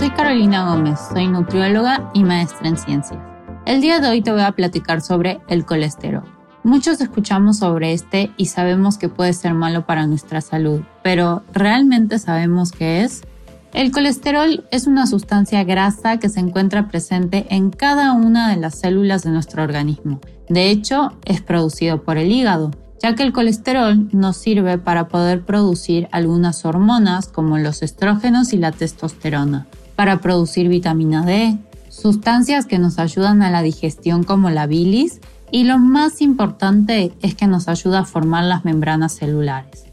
soy Carolina Gómez, soy nutrióloga y maestra en ciencias. El día de hoy te voy a platicar sobre el colesterol. Muchos escuchamos sobre este y sabemos que puede ser malo para nuestra salud, pero ¿realmente sabemos qué es? El colesterol es una sustancia grasa que se encuentra presente en cada una de las células de nuestro organismo. De hecho, es producido por el hígado ya que el colesterol nos sirve para poder producir algunas hormonas como los estrógenos y la testosterona, para producir vitamina D, sustancias que nos ayudan a la digestión como la bilis y lo más importante es que nos ayuda a formar las membranas celulares.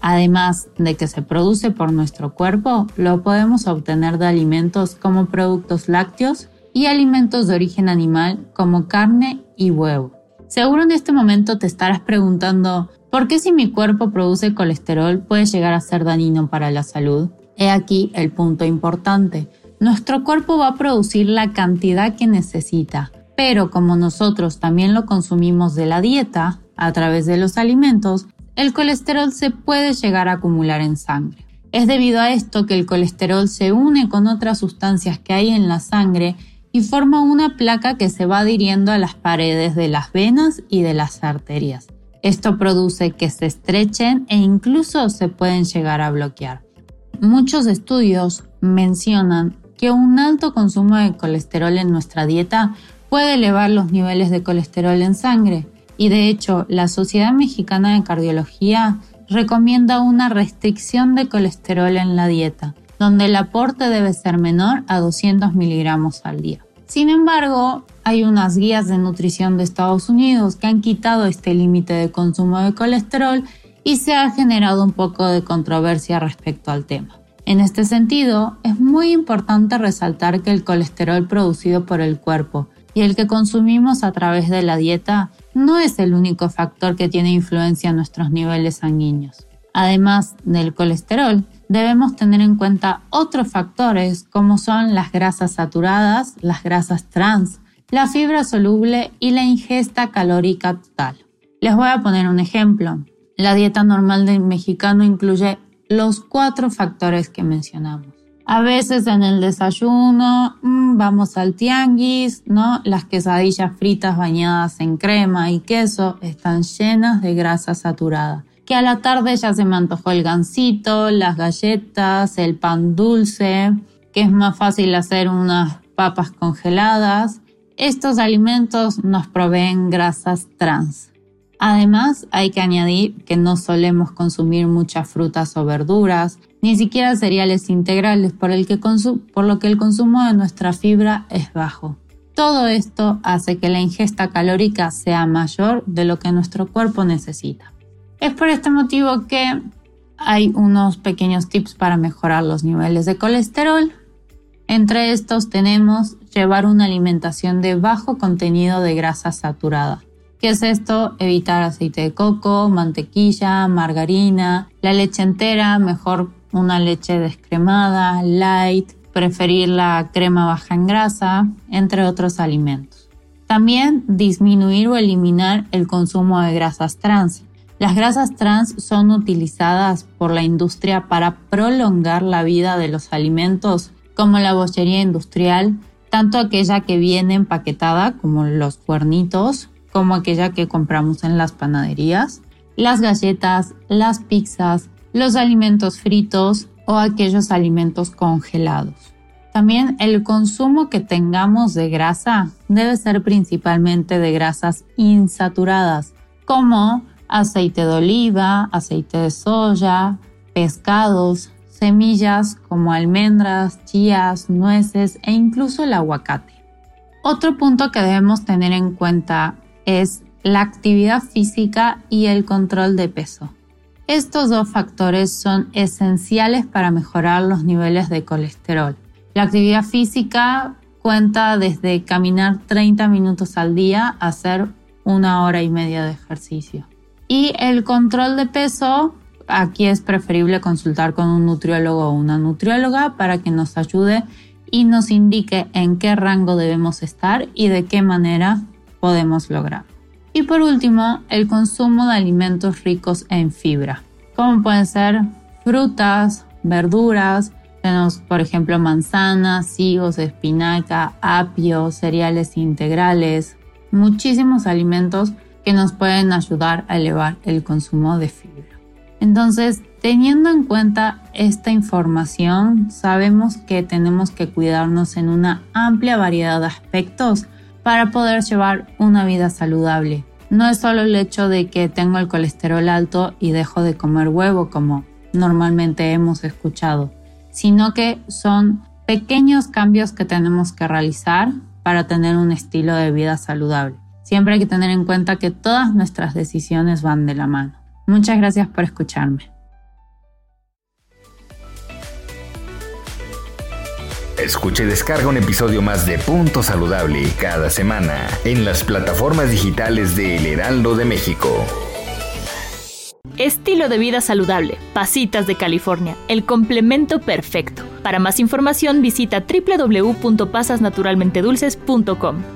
Además de que se produce por nuestro cuerpo, lo podemos obtener de alimentos como productos lácteos y alimentos de origen animal como carne y huevo. Seguro en este momento te estarás preguntando, ¿por qué si mi cuerpo produce colesterol puede llegar a ser dañino para la salud? He aquí el punto importante. Nuestro cuerpo va a producir la cantidad que necesita, pero como nosotros también lo consumimos de la dieta, a través de los alimentos, el colesterol se puede llegar a acumular en sangre. Es debido a esto que el colesterol se une con otras sustancias que hay en la sangre y forma una placa que se va adhiriendo a las paredes de las venas y de las arterias. Esto produce que se estrechen e incluso se pueden llegar a bloquear. Muchos estudios mencionan que un alto consumo de colesterol en nuestra dieta puede elevar los niveles de colesterol en sangre y de hecho la Sociedad Mexicana de Cardiología recomienda una restricción de colesterol en la dieta, donde el aporte debe ser menor a 200 miligramos al día. Sin embargo, hay unas guías de nutrición de Estados Unidos que han quitado este límite de consumo de colesterol y se ha generado un poco de controversia respecto al tema. En este sentido, es muy importante resaltar que el colesterol producido por el cuerpo y el que consumimos a través de la dieta no es el único factor que tiene influencia en nuestros niveles sanguíneos. Además del colesterol, debemos tener en cuenta otros factores como son las grasas saturadas, las grasas trans, la fibra soluble y la ingesta calórica total. Les voy a poner un ejemplo. La dieta normal del mexicano incluye los cuatro factores que mencionamos. A veces en el desayuno mm, vamos al tianguis, ¿no? Las quesadillas fritas bañadas en crema y queso están llenas de grasa saturada que a la tarde ya se me antojó el gansito, las galletas, el pan dulce, que es más fácil hacer unas papas congeladas. Estos alimentos nos proveen grasas trans. Además, hay que añadir que no solemos consumir muchas frutas o verduras, ni siquiera cereales integrales, por, lo que el consumo de nuestra fibra es bajo. Todo esto hace que la ingesta calórica sea mayor de lo que nuestro cuerpo necesita. Es por este motivo que hay unos pequeños tips para mejorar los niveles de colesterol. Entre estos tenemos llevar una alimentación de bajo contenido de grasa saturada. ¿Qué es esto? Evitar aceite de coco, mantequilla, margarina, la leche entera, mejor una leche descremada, light, preferir la crema baja en grasa, entre otros alimentos. También disminuir o eliminar el consumo de grasas trans. Las grasas trans son utilizadas por la industria para prolongar la vida de los alimentos, como la bollería industrial, tanto aquella que viene empaquetada, como los cuernitos, como aquella que compramos en las panaderías, las galletas, las pizzas, los alimentos fritos o aquellos alimentos congelados. También el consumo que tengamos de grasa debe ser principalmente de grasas insaturadas, como aceite de oliva, aceite de soya, pescados, semillas como almendras, chías, nueces e incluso el aguacate. Otro punto que debemos tener en cuenta es la actividad física y el control de peso. Estos dos factores son esenciales para mejorar los niveles de colesterol. La actividad física cuenta desde caminar 30 minutos al día a hacer una hora y media de ejercicio. Y el control de peso, aquí es preferible consultar con un nutriólogo o una nutrióloga para que nos ayude y nos indique en qué rango debemos estar y de qué manera podemos lograr. Y por último, el consumo de alimentos ricos en fibra, como pueden ser frutas, verduras, tenemos por ejemplo manzanas, higos, espinaca, apio, cereales integrales, muchísimos alimentos que nos pueden ayudar a elevar el consumo de fibra. Entonces, teniendo en cuenta esta información, sabemos que tenemos que cuidarnos en una amplia variedad de aspectos para poder llevar una vida saludable. No es solo el hecho de que tengo el colesterol alto y dejo de comer huevo como normalmente hemos escuchado, sino que son pequeños cambios que tenemos que realizar para tener un estilo de vida saludable. Siempre hay que tener en cuenta que todas nuestras decisiones van de la mano. Muchas gracias por escucharme. Escuche y descarga un episodio más de Punto Saludable cada semana en las plataformas digitales de El Heraldo de México. Estilo de vida saludable, Pasitas de California, el complemento perfecto. Para más información visita www.pasasnaturalmentedulces.com.